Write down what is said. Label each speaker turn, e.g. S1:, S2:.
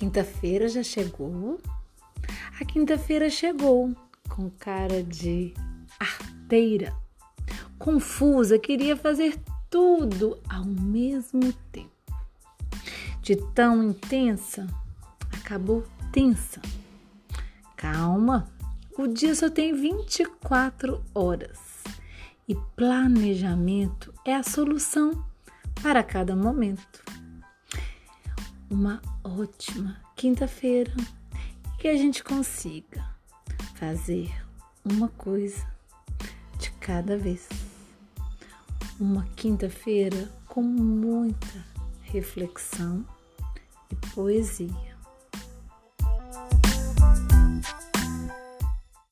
S1: quinta-feira já chegou. A quinta-feira chegou com cara de arteira, confusa, queria fazer tudo ao mesmo tempo. De tão intensa, acabou tensa. Calma, o dia só tem 24 horas e planejamento é a solução para cada momento. Uma ótima quinta-feira e que a gente consiga fazer uma coisa de cada vez. Uma quinta-feira com muita reflexão e poesia.